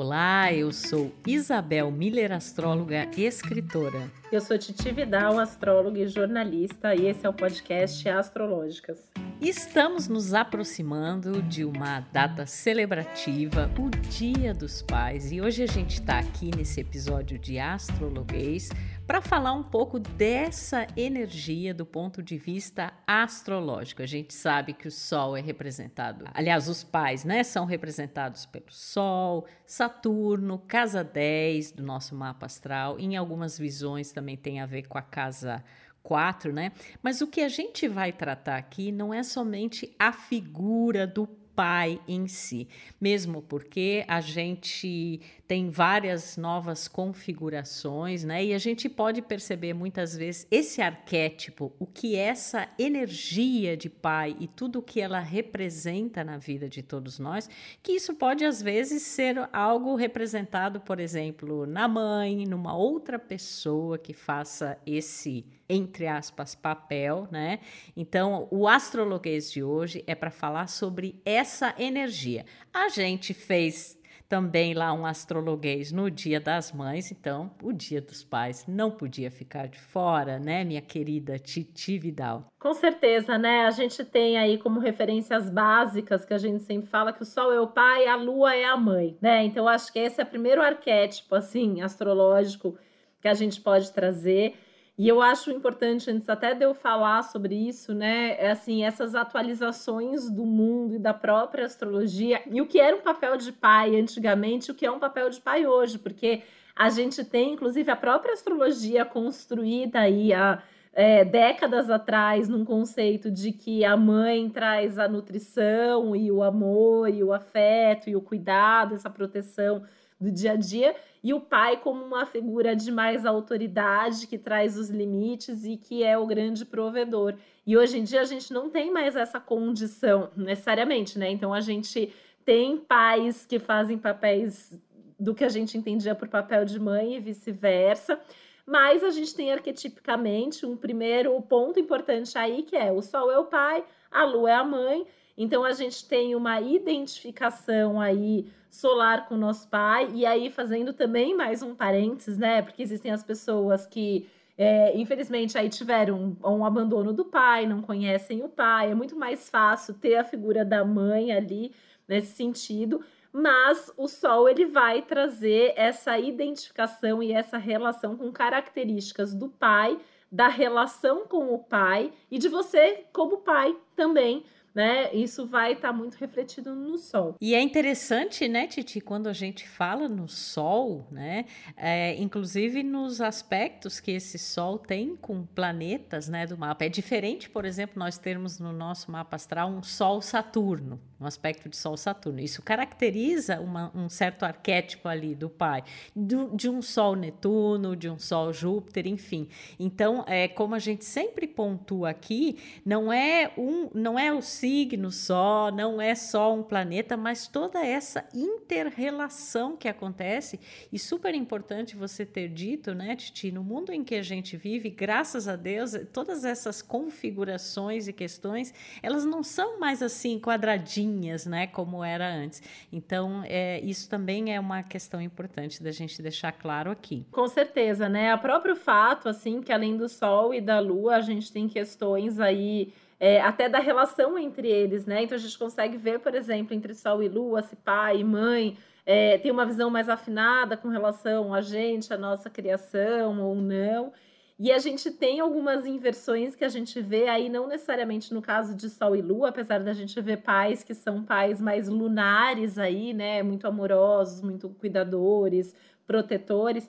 Olá, eu sou Isabel Miller, astróloga e escritora. Eu sou Titi Vidal, astróloga e jornalista, e esse é o podcast Astrológicas. Estamos nos aproximando de uma data celebrativa, o Dia dos Pais, e hoje a gente está aqui nesse episódio de Astrologuês para falar um pouco dessa energia do ponto de vista astrológico. A gente sabe que o Sol é representado, aliás, os pais, né, são representados pelo Sol, Saturno, casa 10 do nosso mapa astral, em algumas visões também tem a ver com a casa 4, né? Mas o que a gente vai tratar aqui não é somente a figura do pai em si, mesmo porque a gente tem várias novas configurações, né? E a gente pode perceber muitas vezes esse arquétipo, o que essa energia de pai e tudo o que ela representa na vida de todos nós, que isso pode às vezes ser algo representado, por exemplo, na mãe, numa outra pessoa que faça esse entre aspas, papel, né? Então, o astrologuês de hoje é para falar sobre essa energia. A gente fez também lá um astrologuês no Dia das Mães, então o Dia dos Pais não podia ficar de fora, né, minha querida Titi Vidal? Com certeza, né? A gente tem aí como referências básicas que a gente sempre fala que o Sol é o pai, a Lua é a mãe, né? Então acho que esse é o primeiro arquétipo assim astrológico que a gente pode trazer. E eu acho importante, antes até de eu falar sobre isso, né, é assim, essas atualizações do mundo e da própria astrologia, e o que era um papel de pai antigamente, o que é um papel de pai hoje, porque a gente tem, inclusive, a própria astrologia construída aí há é, décadas atrás, num conceito de que a mãe traz a nutrição e o amor e o afeto e o cuidado, essa proteção do dia a dia, e o pai como uma figura de mais autoridade que traz os limites e que é o grande provedor. E hoje em dia a gente não tem mais essa condição necessariamente, né? Então a gente tem pais que fazem papéis do que a gente entendia por papel de mãe e vice-versa. Mas a gente tem arquetipicamente um primeiro ponto importante aí, que é o Sol é o pai, a Lua é a mãe, então a gente tem uma identificação aí solar com o nosso pai, e aí fazendo também mais um parênteses, né? Porque existem as pessoas que é, infelizmente aí tiveram um, um, abandono do pai, não conhecem o pai, é muito mais fácil ter a figura da mãe ali nesse sentido, mas o sol ele vai trazer essa identificação e essa relação com características do pai, da relação com o pai e de você como pai também né? Isso vai estar tá muito refletido no Sol. E é interessante, né, Titi, quando a gente fala no Sol, né? É, inclusive nos aspectos que esse Sol tem com planetas, né, do mapa. É diferente, por exemplo, nós termos no nosso mapa astral um Sol Saturno, um aspecto de Sol Saturno. Isso caracteriza uma, um certo arquétipo ali do pai, do, de um Sol Netuno, de um Sol Júpiter, enfim. Então, é como a gente sempre pontua aqui, não é um, não é o signo só, não é só um planeta, mas toda essa inter-relação que acontece. E super importante você ter dito, né, Titi, no mundo em que a gente vive, graças a Deus, todas essas configurações e questões, elas não são mais assim quadradinhas, né, como era antes. Então, é, isso também é uma questão importante da gente deixar claro aqui. Com certeza, né? O próprio fato, assim, que além do Sol e da Lua, a gente tem questões aí é, até da relação entre eles, né? Então a gente consegue ver, por exemplo, entre Sol e Lua, se pai e mãe é, tem uma visão mais afinada com relação a gente, a nossa criação ou não. E a gente tem algumas inversões que a gente vê aí, não necessariamente no caso de Sol e Lua, apesar da gente ver pais que são pais mais lunares aí, né? Muito amorosos, muito cuidadores, protetores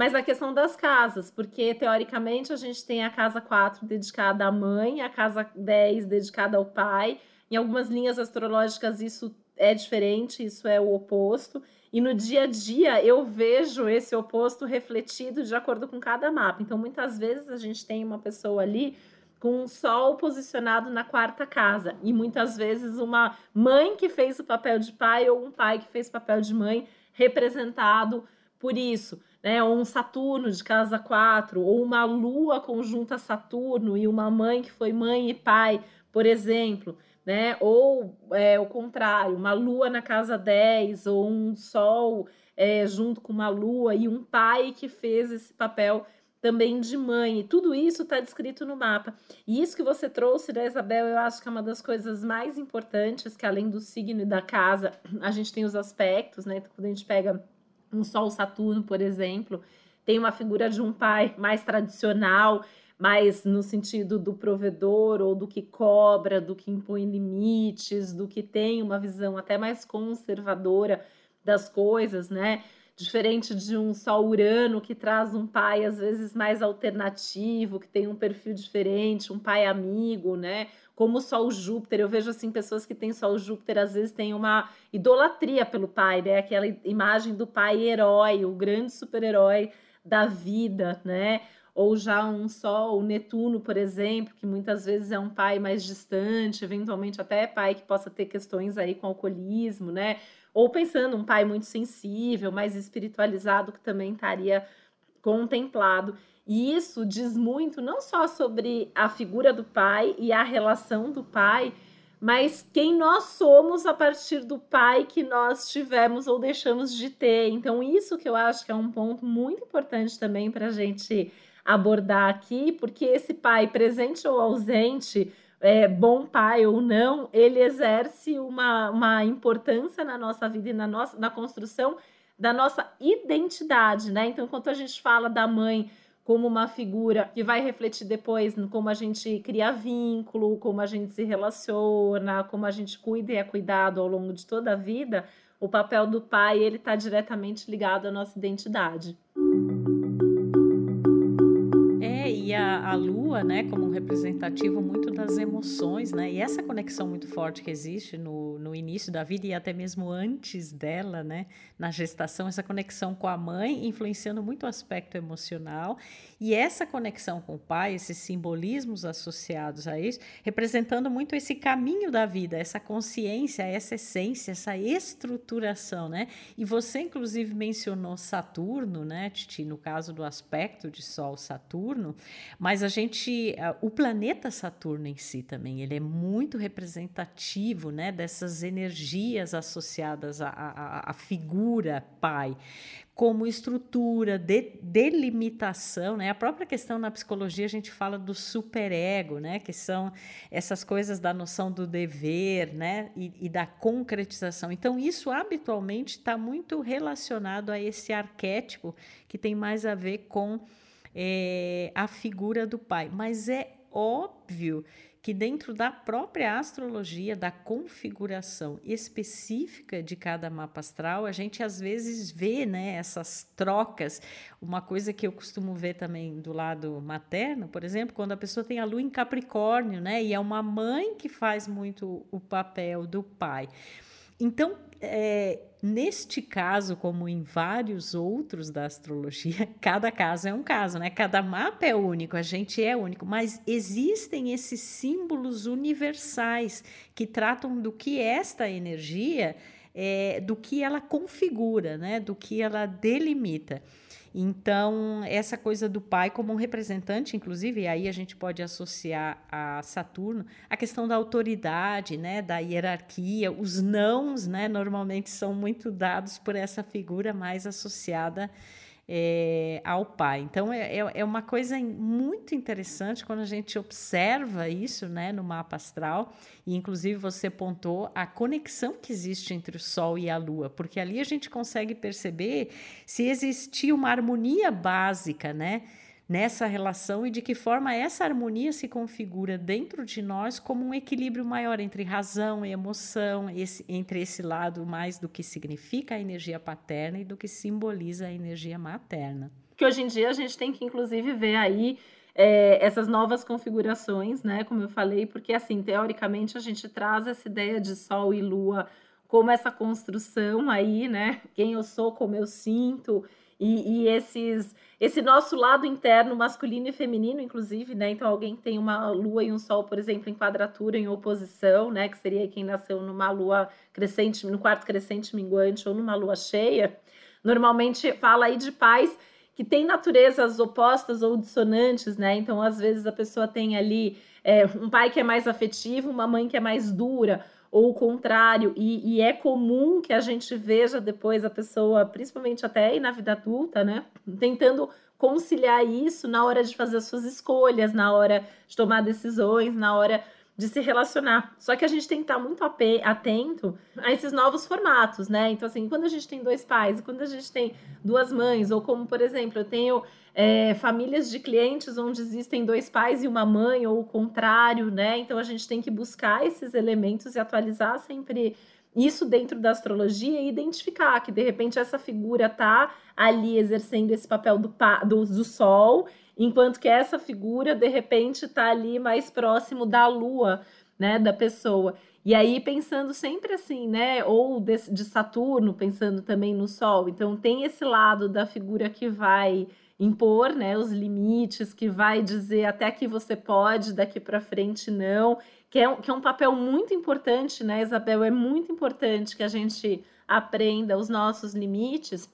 mas a questão das casas, porque teoricamente a gente tem a casa 4 dedicada à mãe, a casa 10 dedicada ao pai. Em algumas linhas astrológicas isso é diferente, isso é o oposto. E no dia a dia eu vejo esse oposto refletido de acordo com cada mapa. Então muitas vezes a gente tem uma pessoa ali com um sol posicionado na quarta casa e muitas vezes uma mãe que fez o papel de pai ou um pai que fez o papel de mãe representado por isso né? Ou um Saturno de casa 4, ou uma Lua conjunta Saturno e uma mãe que foi mãe e pai, por exemplo. né? Ou é, o contrário, uma lua na casa 10, ou um sol é, junto com uma lua, e um pai que fez esse papel também de mãe. E tudo isso está descrito no mapa. E isso que você trouxe, né, Isabel, eu acho que é uma das coisas mais importantes, que além do signo e da casa, a gente tem os aspectos, né? Então, quando a gente pega um Sol Saturno, por exemplo, tem uma figura de um pai mais tradicional, mais no sentido do provedor ou do que cobra, do que impõe limites, do que tem uma visão até mais conservadora das coisas, né? Diferente de um Sol Urano que traz um pai às vezes mais alternativo, que tem um perfil diferente, um pai amigo, né? Como o Sol Júpiter, eu vejo assim pessoas que têm Sol Júpiter às vezes têm uma idolatria pelo pai, né? Aquela imagem do pai herói, o grande super-herói da vida, né? Ou já um Sol, Netuno, por exemplo, que muitas vezes é um pai mais distante, eventualmente até pai que possa ter questões aí com alcoolismo, né? Ou pensando um pai muito sensível, mais espiritualizado, que também estaria contemplado. E isso diz muito não só sobre a figura do pai e a relação do pai, mas quem nós somos a partir do pai que nós tivemos ou deixamos de ter. Então, isso que eu acho que é um ponto muito importante também para a gente abordar aqui, porque esse pai, presente ou ausente, é, bom pai ou não, ele exerce uma, uma importância na nossa vida e na, nossa, na construção da nossa identidade, né? Então, enquanto a gente fala da mãe como uma figura que vai refletir depois como a gente cria vínculo, como a gente se relaciona, como a gente cuida e é cuidado ao longo de toda a vida, o papel do pai ele está diretamente ligado à nossa identidade. A, lua, né, como um representativo muito das emoções, né, e essa conexão muito forte que existe no, no início da vida e até mesmo antes dela, né, na gestação, essa conexão com a mãe influenciando muito o aspecto emocional. E essa conexão com o pai, esses simbolismos associados a isso, representando muito esse caminho da vida, essa consciência, essa essência, essa estruturação, né, e você inclusive mencionou Saturno, né, Titi, no caso do aspecto de Sol Saturno, mas a gente, o planeta Saturno em si também, ele é muito representativo, né, dessas energias associadas à, à, à figura pai como estrutura, de, delimitação, né? A própria questão na psicologia a gente fala do superego, né? Que são essas coisas da noção do dever, né? E, e da concretização. Então isso habitualmente está muito relacionado a esse arquétipo que tem mais a ver com é, a figura do pai. Mas é óbvio que dentro da própria astrologia, da configuração específica de cada mapa astral, a gente às vezes vê né, essas trocas. Uma coisa que eu costumo ver também do lado materno, por exemplo, quando a pessoa tem a lua em Capricórnio, né, e é uma mãe que faz muito o papel do pai. Então, é, neste caso, como em vários outros da astrologia, cada caso é um caso, né? Cada mapa é único, a gente é único, mas existem esses símbolos universais que tratam do que esta energia, é, do que ela configura, né? Do que ela delimita. Então, essa coisa do pai como um representante, inclusive, e aí a gente pode associar a Saturno, a questão da autoridade, né, da hierarquia, os nãos, né, normalmente são muito dados por essa figura mais associada é, ao pai. Então, é, é, é uma coisa muito interessante quando a gente observa isso né, no mapa astral, e inclusive você pontou a conexão que existe entre o Sol e a Lua, porque ali a gente consegue perceber se existia uma harmonia básica, né? Nessa relação e de que forma essa harmonia se configura dentro de nós como um equilíbrio maior entre razão e emoção, esse, entre esse lado mais do que significa a energia paterna e do que simboliza a energia materna. Que hoje em dia a gente tem que, inclusive, ver aí é, essas novas configurações, né? Como eu falei, porque assim, teoricamente a gente traz essa ideia de Sol e Lua como essa construção aí, né? Quem eu sou, como eu sinto, e, e, esses, esse nosso lado interno, masculino e feminino, inclusive, né? Então, alguém tem uma lua e um sol, por exemplo, em quadratura, em oposição, né? Que seria quem nasceu numa lua crescente, no quarto crescente minguante ou numa lua cheia. Normalmente fala aí de pais que tem naturezas opostas ou dissonantes, né? Então, às vezes, a pessoa tem ali é, um pai que é mais afetivo, uma mãe que é mais dura, ou o contrário, e, e, é comum que a gente veja depois a pessoa, principalmente até na vida adulta, né? Tentando conciliar isso na hora de fazer as suas escolhas, na hora de tomar decisões, na hora de se relacionar. Só que a gente tem que estar muito atento a esses novos formatos, né? Então, assim, quando a gente tem dois pais, quando a gente tem duas mães, ou como, por exemplo, eu tenho é, famílias de clientes onde existem dois pais e uma mãe, ou o contrário, né? Então, a gente tem que buscar esses elementos e atualizar sempre isso dentro da astrologia e identificar que de repente essa figura tá ali exercendo esse papel do, do, do sol enquanto que essa figura de repente está ali mais próximo da lua, né, da pessoa. E aí pensando sempre assim, né, ou de, de Saturno, pensando também no Sol. Então tem esse lado da figura que vai impor, né, os limites, que vai dizer até aqui você pode, daqui para frente não, que é, um, que é um papel muito importante, né, Isabel? É muito importante que a gente aprenda os nossos limites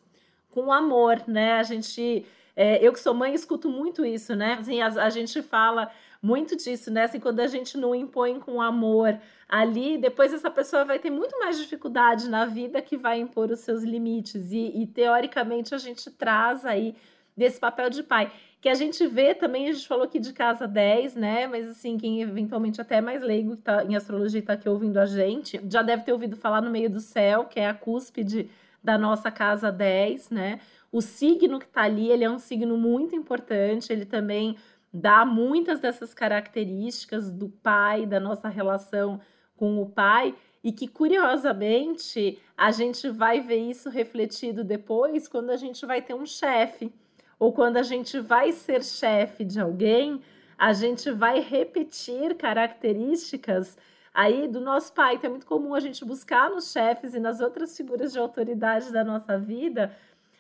com amor, né? A gente é, eu que sou mãe escuto muito isso, né? Assim, a, a gente fala muito disso, né? Assim, quando a gente não impõe com amor ali, depois essa pessoa vai ter muito mais dificuldade na vida que vai impor os seus limites. E, e teoricamente a gente traz aí desse papel de pai. Que a gente vê também, a gente falou aqui de casa 10, né? Mas assim, quem eventualmente até é mais leigo que tá em astrologia está aqui ouvindo a gente, já deve ter ouvido falar no meio do céu, que é a cúspide da nossa casa 10, né? O signo que está ali, ele é um signo muito importante, ele também dá muitas dessas características do pai, da nossa relação com o pai, e que curiosamente a gente vai ver isso refletido depois quando a gente vai ter um chefe, ou quando a gente vai ser chefe de alguém, a gente vai repetir características aí do nosso pai. Então é muito comum a gente buscar nos chefes e nas outras figuras de autoridade da nossa vida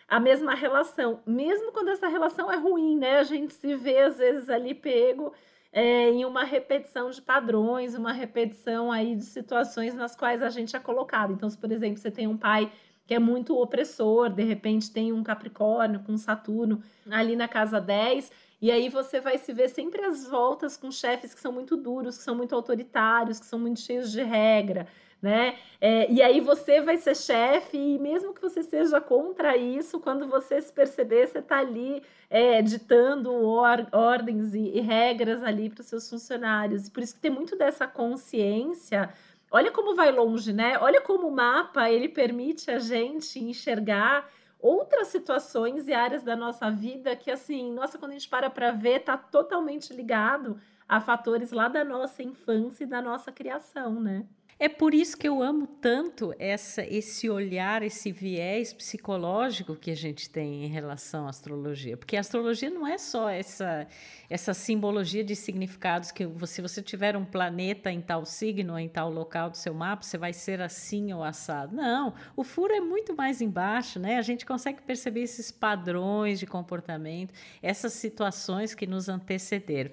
a mesma relação, mesmo quando essa relação é ruim, né? A gente se vê às vezes ali pego é, em uma repetição de padrões, uma repetição aí de situações nas quais a gente é colocado. Então, se por exemplo você tem um pai que é muito opressor, de repente tem um Capricórnio com Saturno ali na casa 10, e aí você vai se ver sempre às voltas com chefes que são muito duros, que são muito autoritários, que são muito cheios de regra né? É, e aí você vai ser chefe, e mesmo que você seja contra isso, quando você se perceber, você está ali é, ditando or, ordens e, e regras ali para os seus funcionários. Por isso que tem muito dessa consciência. Olha como vai longe, né? Olha como o mapa ele permite a gente enxergar outras situações e áreas da nossa vida que, assim, nossa, quando a gente para para ver, está totalmente ligado a fatores lá da nossa infância e da nossa criação, né? É por isso que eu amo tanto essa, esse olhar, esse viés psicológico que a gente tem em relação à astrologia. Porque a astrologia não é só essa, essa simbologia de significados que se você tiver um planeta em tal signo, em tal local do seu mapa, você vai ser assim ou assado. Não, o furo é muito mais embaixo, né? A gente consegue perceber esses padrões de comportamento, essas situações que nos antecederam.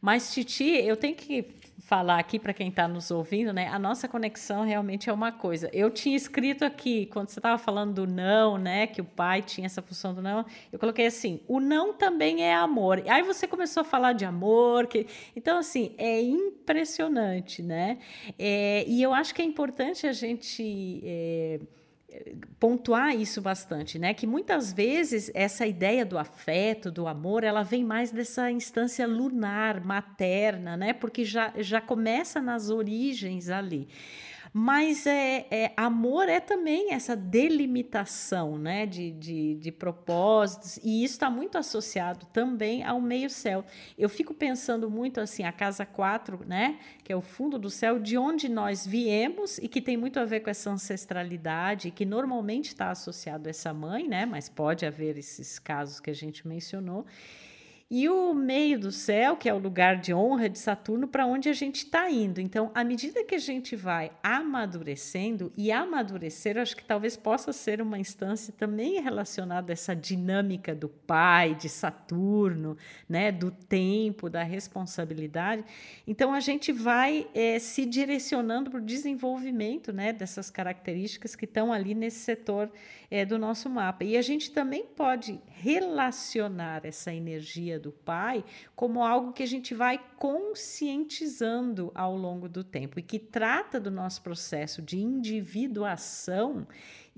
Mas, Titi, eu tenho que falar aqui para quem está nos ouvindo, né? A nossa conexão realmente é uma coisa. Eu tinha escrito aqui, quando você estava falando do não, né? Que o pai tinha essa função do não, eu coloquei assim: o não também é amor. Aí você começou a falar de amor, que... então, assim, é impressionante, né? É, e eu acho que é importante a gente. É pontuar isso bastante, né? Que muitas vezes essa ideia do afeto, do amor, ela vem mais dessa instância lunar, materna, né? Porque já, já começa nas origens ali. Mas é, é, amor é também essa delimitação né, de, de, de propósitos, e isso está muito associado também ao meio-céu. Eu fico pensando muito assim, a casa 4, né, que é o fundo do céu, de onde nós viemos e que tem muito a ver com essa ancestralidade, que normalmente está associado a essa mãe, né, mas pode haver esses casos que a gente mencionou. E o meio do céu, que é o lugar de honra de Saturno, para onde a gente está indo. Então, à medida que a gente vai amadurecendo, e amadurecer, acho que talvez possa ser uma instância também relacionada a essa dinâmica do pai, de Saturno, né, do tempo, da responsabilidade. Então, a gente vai é, se direcionando para o desenvolvimento né, dessas características que estão ali nesse setor é, do nosso mapa. E a gente também pode relacionar essa energia do pai como algo que a gente vai conscientizando ao longo do tempo e que trata do nosso processo de individuação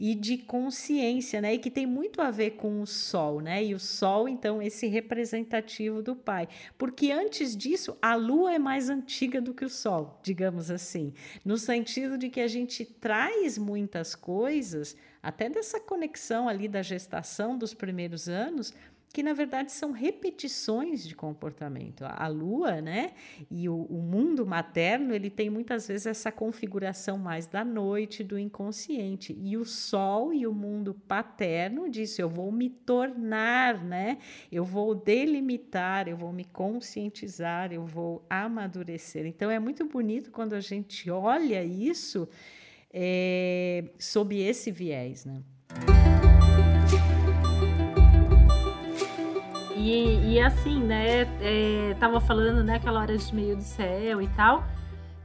e de consciência, né? E que tem muito a ver com o sol, né? E o sol, então, esse representativo do pai. Porque antes disso, a lua é mais antiga do que o sol, digamos assim, no sentido de que a gente traz muitas coisas, até dessa conexão ali da gestação dos primeiros anos, que na verdade são repetições de comportamento. A lua, né, e o, o, mundo materno, ele tem muitas vezes essa configuração mais da noite, do inconsciente. E o sol e o mundo paterno diz: eu vou me tornar, né? Eu vou delimitar, eu vou me conscientizar, eu vou amadurecer. Então é muito bonito quando a gente olha isso é, sob esse viés, né? E, e assim, né, é, tava falando, né, aquela hora de meio do céu e tal,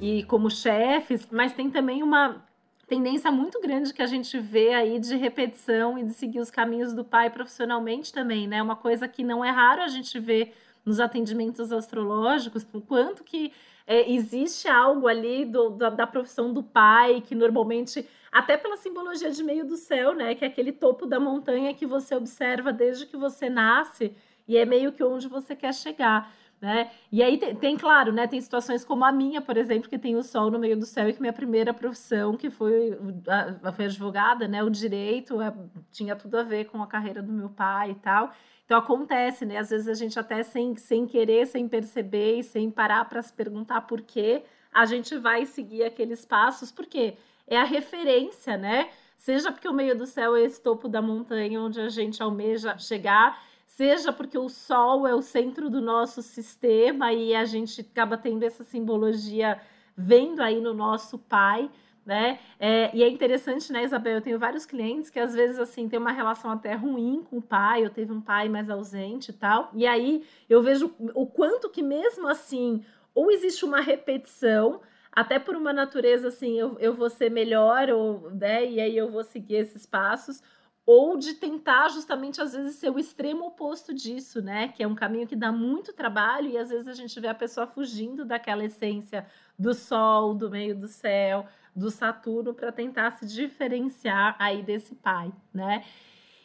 e como chefes, mas tem também uma tendência muito grande que a gente vê aí de repetição e de seguir os caminhos do pai profissionalmente também, né? Uma coisa que não é raro a gente ver nos atendimentos astrológicos, o quanto que é, existe algo ali do, da, da, profissão do pai, que normalmente, até pela simbologia de meio do céu, né? Que é aquele topo da montanha que você observa desde que você nasce e é meio que onde você quer chegar. Né? E aí tem, tem, claro, né? Tem situações como a minha, por exemplo, que tem o sol no meio do céu e que minha primeira profissão, que foi, a, foi advogada, né? O direito é, tinha tudo a ver com a carreira do meu pai e tal. Então acontece, né? Às vezes a gente até sem, sem querer, sem perceber e sem parar para se perguntar por quê, a gente vai seguir aqueles passos, porque é a referência, né? Seja porque o meio do céu é esse topo da montanha onde a gente almeja chegar seja porque o Sol é o centro do nosso sistema e a gente acaba tendo essa simbologia vendo aí no nosso pai, né? É, e é interessante, né, Isabel? Eu tenho vários clientes que às vezes assim tem uma relação até ruim com o pai, eu teve um pai mais ausente e tal. E aí eu vejo o quanto que mesmo assim, ou existe uma repetição, até por uma natureza assim, eu, eu vou ser melhor, ou, né, e aí eu vou seguir esses passos, ou de tentar justamente às vezes ser o extremo oposto disso, né? Que é um caminho que dá muito trabalho e às vezes a gente vê a pessoa fugindo daquela essência do sol, do meio do céu, do Saturno para tentar se diferenciar aí desse pai, né?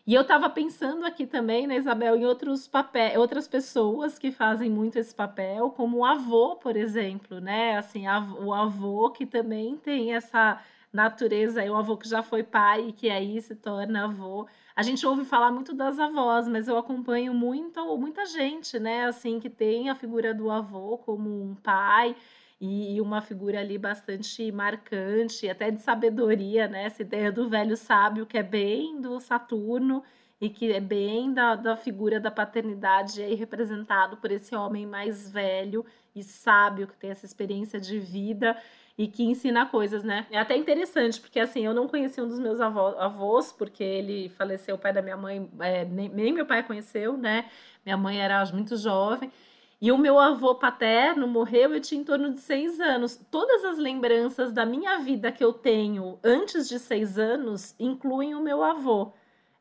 E eu estava pensando aqui também, né, Isabel, em outros papéis, outras pessoas que fazem muito esse papel, como o avô, por exemplo, né? Assim, o avô que também tem essa natureza, o avô que já foi pai e que aí se torna avô. A gente ouve falar muito das avós, mas eu acompanho muito, muita gente, né, assim, que tem a figura do avô como um pai e uma figura ali bastante marcante, até de sabedoria, né, essa ideia do velho sábio que é bem do Saturno e que é bem da, da figura da paternidade aí representado por esse homem mais velho e sábio que tem essa experiência de vida e que ensina coisas, né? É até interessante, porque assim, eu não conheci um dos meus avós, porque ele faleceu, o pai da minha mãe, é, nem, nem meu pai conheceu, né? Minha mãe era muito jovem. E o meu avô paterno morreu, eu tinha em torno de seis anos. Todas as lembranças da minha vida que eu tenho antes de seis anos incluem o meu avô.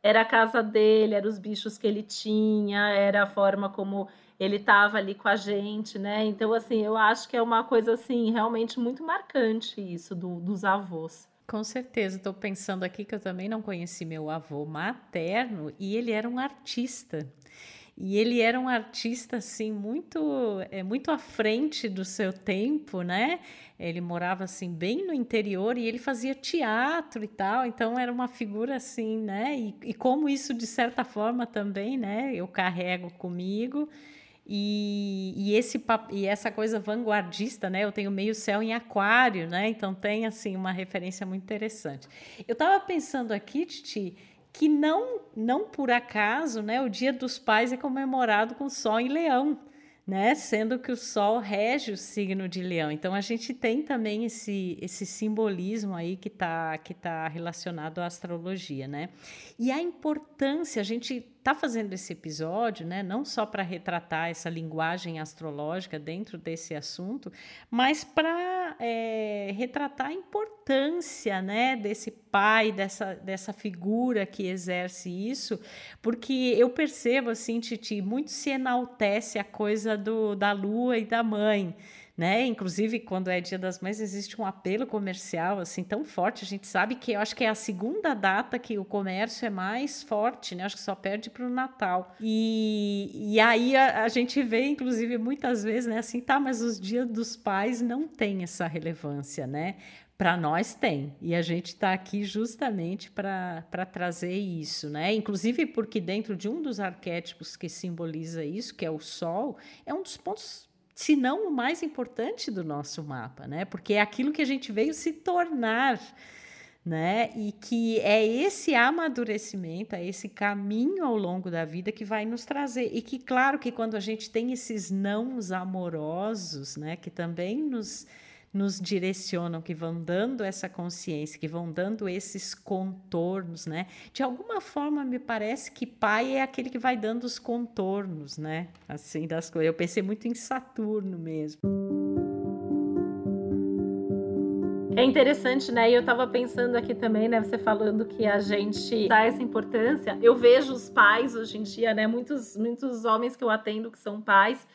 Era a casa dele, eram os bichos que ele tinha, era a forma como ele estava ali com a gente, né? Então, assim, eu acho que é uma coisa, assim, realmente muito marcante isso do, dos avós. Com certeza, estou pensando aqui que eu também não conheci meu avô materno e ele era um artista. E ele era um artista assim muito é muito à frente do seu tempo, né? Ele morava assim bem no interior e ele fazia teatro e tal, então era uma figura assim, né? E, e como isso de certa forma também, né? Eu carrego comigo. E, e, esse, e essa coisa vanguardista, né? Eu tenho meio céu em aquário, né? Então tem, assim, uma referência muito interessante. Eu estava pensando aqui, Titi, que não, não por acaso, né, o Dia dos Pais é comemorado com Sol em Leão né? Sendo que o Sol rege o signo de Leão. Então a gente tem também esse, esse simbolismo aí que está que tá relacionado à astrologia, né? E a importância, a gente está fazendo esse episódio, né, não só para retratar essa linguagem astrológica dentro desse assunto, mas para é, retratar a importância né, desse pai, dessa, dessa figura que exerce isso, porque eu percebo assim, Titi, muito se enaltece a coisa do, da lua e da mãe né? Inclusive, quando é Dia das Mães, existe um apelo comercial assim tão forte. A gente sabe que eu acho que é a segunda data que o comércio é mais forte, né? Acho que só perde para o Natal. E, e aí a, a, gente vê, inclusive, muitas vezes, né? Assim, tá, mas os dias dos pais não têm essa relevância, né? Para nós tem, e a gente está aqui justamente para trazer isso, né? Inclusive porque dentro de um dos arquétipos que simboliza isso, que é o Sol, é um dos pontos se não o mais importante do nosso mapa, né? Porque é aquilo que a gente veio se tornar, né? E que é esse amadurecimento, é esse caminho ao longo da vida que vai nos trazer. E que, claro, que quando a gente tem esses nãos amorosos, né? Que também nos nos direcionam, que vão dando essa consciência, que vão dando esses contornos, né? De alguma forma me parece que pai é aquele que vai dando os contornos, né? Assim das coisas. Eu pensei muito em Saturno mesmo. É interessante, né? E eu tava pensando aqui também, né? Você falando que a gente dá essa importância. Eu vejo os pais hoje em dia, né? Muitos, muitos homens que eu atendo que são pais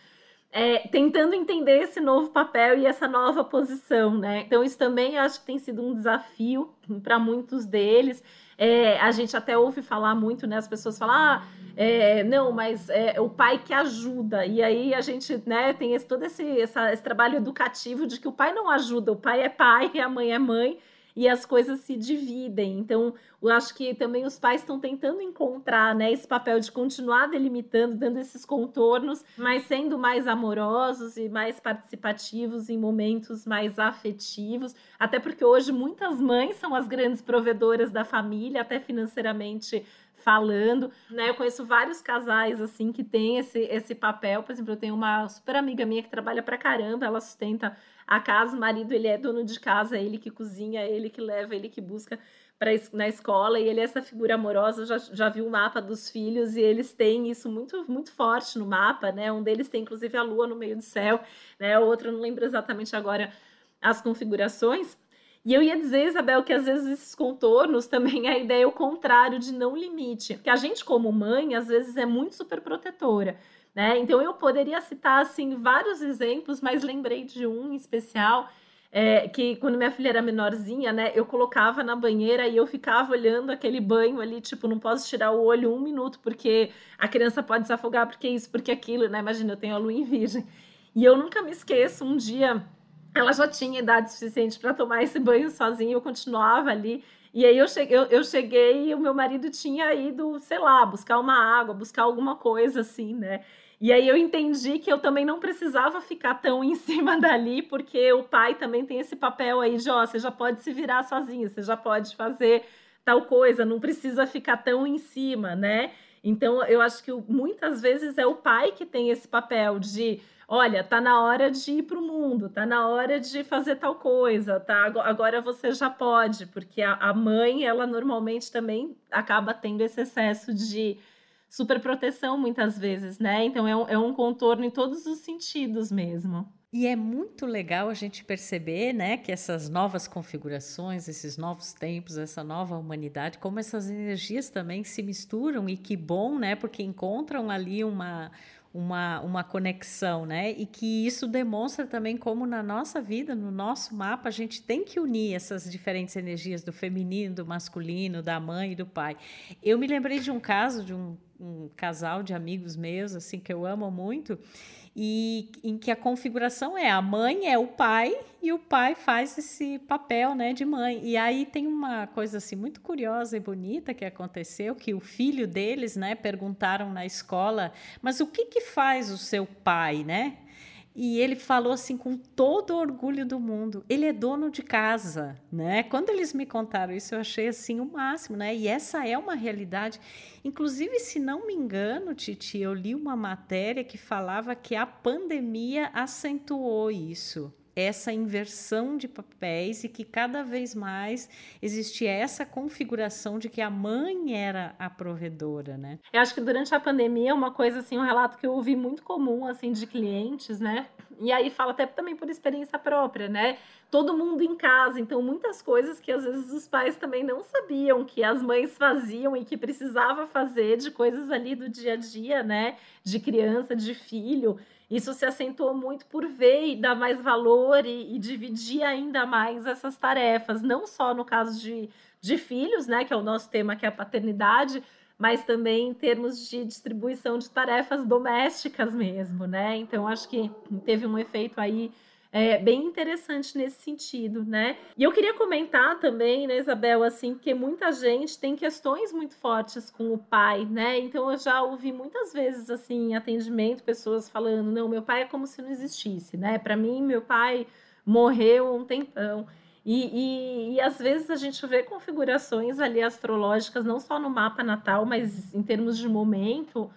é, tentando entender esse novo papel e essa nova posição, né? Então, isso também acho que tem sido um desafio para muitos deles. É, a gente até ouve falar muito, né? As pessoas falam, ah, é, não, mas é o pai que ajuda. E aí a gente né, tem esse, todo esse, essa, esse trabalho educativo de que o pai não ajuda, o pai é pai e a mãe é mãe e as coisas se dividem. Então, eu acho que também os pais estão tentando encontrar né, esse papel de continuar delimitando, dando esses contornos, mas sendo mais amorosos e mais participativos em momentos mais afetivos. Até porque hoje muitas mães são as grandes provedoras da família, até financeiramente falando, né? Eu conheço vários casais assim que têm esse, esse papel. Por exemplo, eu tenho uma super amiga minha que trabalha pra caramba, ela sustenta a casa, o marido ele é dono de casa, ele que cozinha, ele que leva, ele que busca para na escola e ele é essa figura amorosa. Já, já viu o mapa dos filhos e eles têm isso muito muito forte no mapa, né? Um deles tem inclusive a lua no meio do céu, né? O outro não lembro exatamente agora as configurações. E eu ia dizer, Isabel, que às vezes esses contornos também a ideia é o contrário de não limite. Que a gente, como mãe, às vezes é muito super protetora. Né? Então eu poderia citar assim vários exemplos, mas lembrei de um em especial é, que quando minha filha era menorzinha, né, eu colocava na banheira e eu ficava olhando aquele banho ali, tipo, não posso tirar o olho um minuto porque a criança pode se afogar, porque isso, porque aquilo, né? Imagina, eu tenho a lua em virgem. E eu nunca me esqueço, um dia ela já tinha idade suficiente para tomar esse banho sozinha, eu continuava ali. E aí eu cheguei, eu, eu cheguei e o meu marido tinha ido, sei lá, buscar uma água, buscar alguma coisa assim, né? E aí eu entendi que eu também não precisava ficar tão em cima dali, porque o pai também tem esse papel aí de, ó, você já pode se virar sozinho, você já pode fazer tal coisa, não precisa ficar tão em cima, né? Então eu acho que muitas vezes é o pai que tem esse papel de olha, tá na hora de ir para o mundo, tá na hora de fazer tal coisa, tá? Agora você já pode, porque a, a mãe, ela normalmente também acaba tendo esse excesso de super proteção muitas vezes, né? Então é um, é um contorno em todos os sentidos mesmo. E é muito legal a gente perceber, né, que essas novas configurações, esses novos tempos, essa nova humanidade, como essas energias também se misturam e que bom, né, porque encontram ali uma uma, uma conexão, né? E que isso demonstra também como na nossa vida, no nosso mapa, a gente tem que unir essas diferentes energias do feminino, do masculino, da mãe e do pai. Eu me lembrei de um caso de um, um casal de amigos meus, assim, que eu amo muito, e em que a configuração é a mãe é o pai e o pai faz esse papel, né, de mãe. E aí tem uma coisa assim muito curiosa e bonita que aconteceu, que o filho deles, né, perguntaram na escola, mas o que que faz o seu pai, né? E ele falou assim com todo o orgulho do mundo. Ele é dono de casa, né? Quando eles me contaram isso, eu achei assim o máximo, né? E essa é uma realidade. Inclusive, se não me engano, Titi, eu li uma matéria que falava que a pandemia acentuou isso essa inversão de papéis e que cada vez mais existia essa configuração de que a mãe era a provedora, né? Eu acho que durante a pandemia uma coisa assim, um relato que eu ouvi muito comum assim de clientes, né? E aí fala até também por experiência própria, né? Todo mundo em casa, então muitas coisas que às vezes os pais também não sabiam que as mães faziam e que precisava fazer de coisas ali do dia a dia, né? De criança, de filho. Isso se acentuou muito por ver e dar mais valor e, e dividir ainda mais essas tarefas, não só no caso de, de filhos, né, que é o nosso tema, que é a paternidade, mas também em termos de distribuição de tarefas domésticas mesmo, né? Então, acho que teve um efeito aí é, bem interessante nesse sentido, né? E eu queria comentar também, né, Isabel, assim, que muita gente tem questões muito fortes com o pai, né? Então eu já ouvi muitas vezes, assim, em atendimento, pessoas falando: não, meu pai é como se não existisse, né? Para mim, meu pai morreu um tempão. E, e, e, às vezes a gente vê configurações ali astrológicas, não só no mapa natal, mas em termos de momento,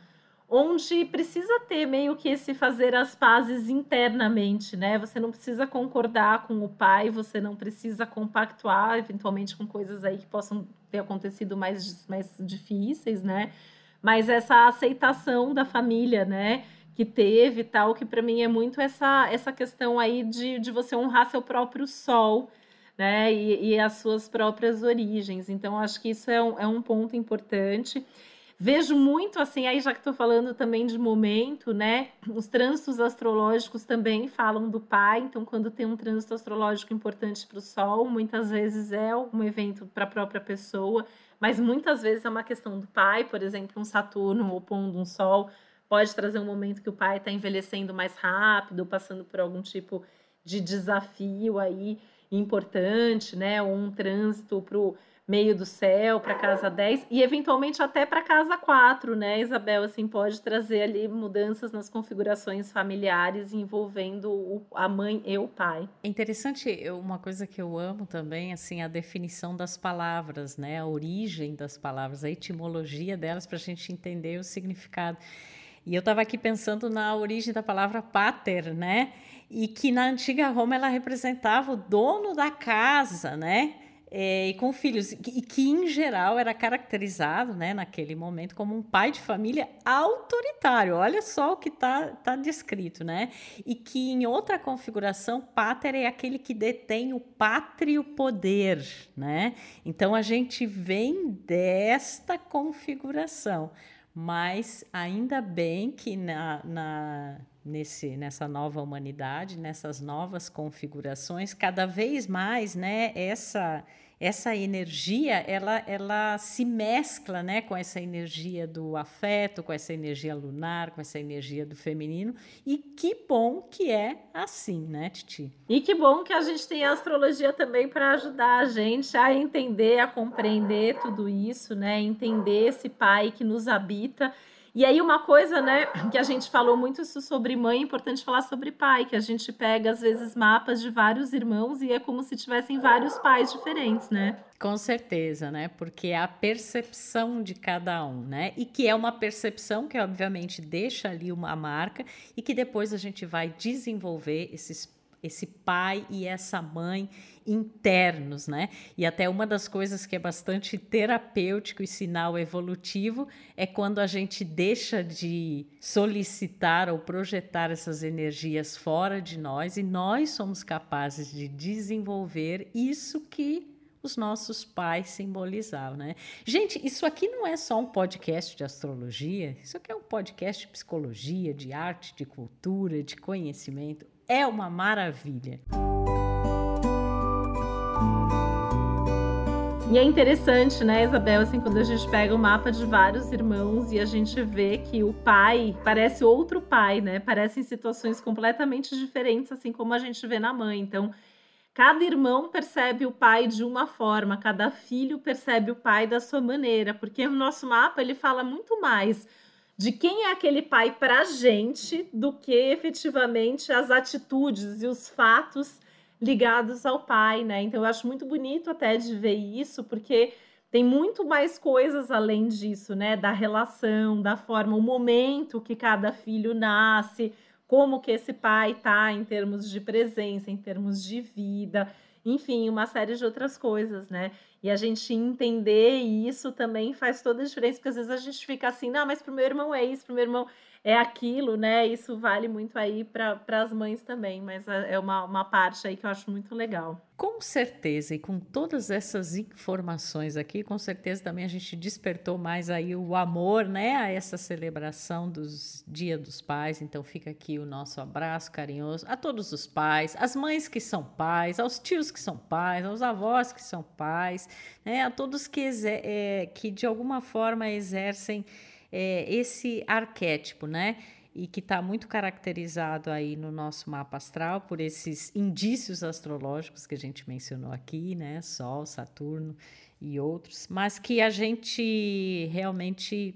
onde precisa ter meio que esse fazer as pazes internamente, né? Você não precisa concordar com o pai, você não precisa compactuar eventualmente com coisas aí que possam ter acontecido mais, mais difíceis, né? Mas essa aceitação da família, né? Que teve tal, que para mim é muito essa, essa questão aí de, de você honrar seu próprio sol, né? E, e as suas próprias origens. Então, acho que isso é um, é um ponto importante. Vejo muito assim, aí já que estou falando também de momento, né? Os trânsitos astrológicos também falam do pai, então quando tem um trânsito astrológico importante para o Sol, muitas vezes é um evento para a própria pessoa, mas muitas vezes é uma questão do pai, por exemplo, um Saturno opondo um Sol pode trazer um momento que o pai está envelhecendo mais rápido, passando por algum tipo de desafio aí importante, né? Ou um trânsito para o meio do céu, para casa 10 e eventualmente até para casa 4, né, Isabel? Assim, pode trazer ali mudanças nas configurações familiares envolvendo o, a mãe e o pai. É interessante, uma coisa que eu amo também, assim, a definição das palavras, né? A origem das palavras, a etimologia delas para a gente entender o significado. E eu estava aqui pensando na origem da palavra pater, né? E que na antiga Roma ela representava o dono da casa, né? É, e com filhos, e que em geral era caracterizado, né, naquele momento, como um pai de família autoritário. Olha só o que está tá descrito, né? E que em outra configuração, pater é aquele que detém o pátrio poder, né? Então a gente vem desta configuração, mas ainda bem que na, na nesse, nessa nova humanidade, nessas novas configurações, cada vez mais, né, essa essa energia ela, ela se mescla né, com essa energia do afeto, com essa energia lunar, com essa energia do feminino. E que bom que é assim, né, Titi? E que bom que a gente tem a astrologia também para ajudar a gente a entender, a compreender tudo isso, né? Entender esse pai que nos habita e aí, uma coisa, né, que a gente falou muito isso sobre mãe, é importante falar sobre pai, que a gente pega, às vezes, mapas de vários irmãos e é como se tivessem vários pais diferentes, né? Com certeza, né? Porque é a percepção de cada um, né? E que é uma percepção que, obviamente, deixa ali uma marca e que depois a gente vai desenvolver esses esse pai e essa mãe internos, né? E até uma das coisas que é bastante terapêutico e sinal evolutivo é quando a gente deixa de solicitar ou projetar essas energias fora de nós e nós somos capazes de desenvolver isso que os nossos pais simbolizavam, né? Gente, isso aqui não é só um podcast de astrologia, isso aqui é um podcast de psicologia, de arte, de cultura, de conhecimento é uma maravilha. E é interessante, né, Isabel, assim, quando a gente pega o mapa de vários irmãos e a gente vê que o pai parece outro pai, né? Parecem situações completamente diferentes, assim como a gente vê na mãe. Então, cada irmão percebe o pai de uma forma, cada filho percebe o pai da sua maneira, porque o nosso mapa ele fala muito mais de quem é aquele pai para a gente do que efetivamente as atitudes e os fatos ligados ao pai, né? Então eu acho muito bonito até de ver isso, porque tem muito mais coisas além disso, né? Da relação, da forma, o momento que cada filho nasce, como que esse pai tá em termos de presença, em termos de vida, enfim, uma série de outras coisas, né? E a gente entender isso também faz toda a diferença, porque às vezes a gente fica assim, não, mas pro meu irmão é isso, pro meu irmão é aquilo, né? Isso vale muito aí para as mães também, mas é, é uma, uma parte aí que eu acho muito legal. Com certeza, e com todas essas informações aqui, com certeza também a gente despertou mais aí o amor, né, a essa celebração dos Dia dos Pais. Então fica aqui o nosso abraço carinhoso a todos os pais, às mães que são pais, aos tios que são pais, aos avós que são pais, né, a todos que, é, que de alguma forma exercem é, esse arquétipo, né? E que está muito caracterizado aí no nosso mapa astral por esses indícios astrológicos que a gente mencionou aqui, né? Sol, Saturno e outros, mas que a gente realmente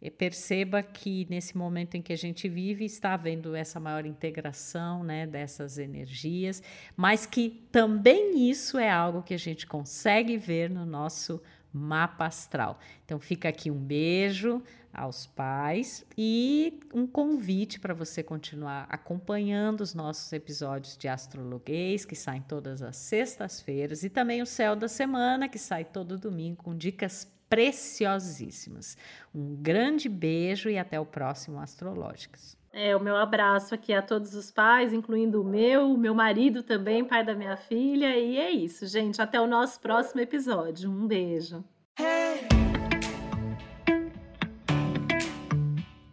é, perceba que nesse momento em que a gente vive está havendo essa maior integração né, dessas energias, mas que também isso é algo que a gente consegue ver no nosso mapa astral. Então fica aqui um beijo aos pais e um convite para você continuar acompanhando os nossos episódios de Astrologuês, que saem todas as sextas-feiras, e também o Céu da Semana, que sai todo domingo com dicas preciosíssimas. Um grande beijo e até o próximo Astrológicas. É, o meu abraço aqui a todos os pais, incluindo o meu, meu marido também, pai da minha filha, e é isso, gente. Até o nosso próximo episódio. Um beijo.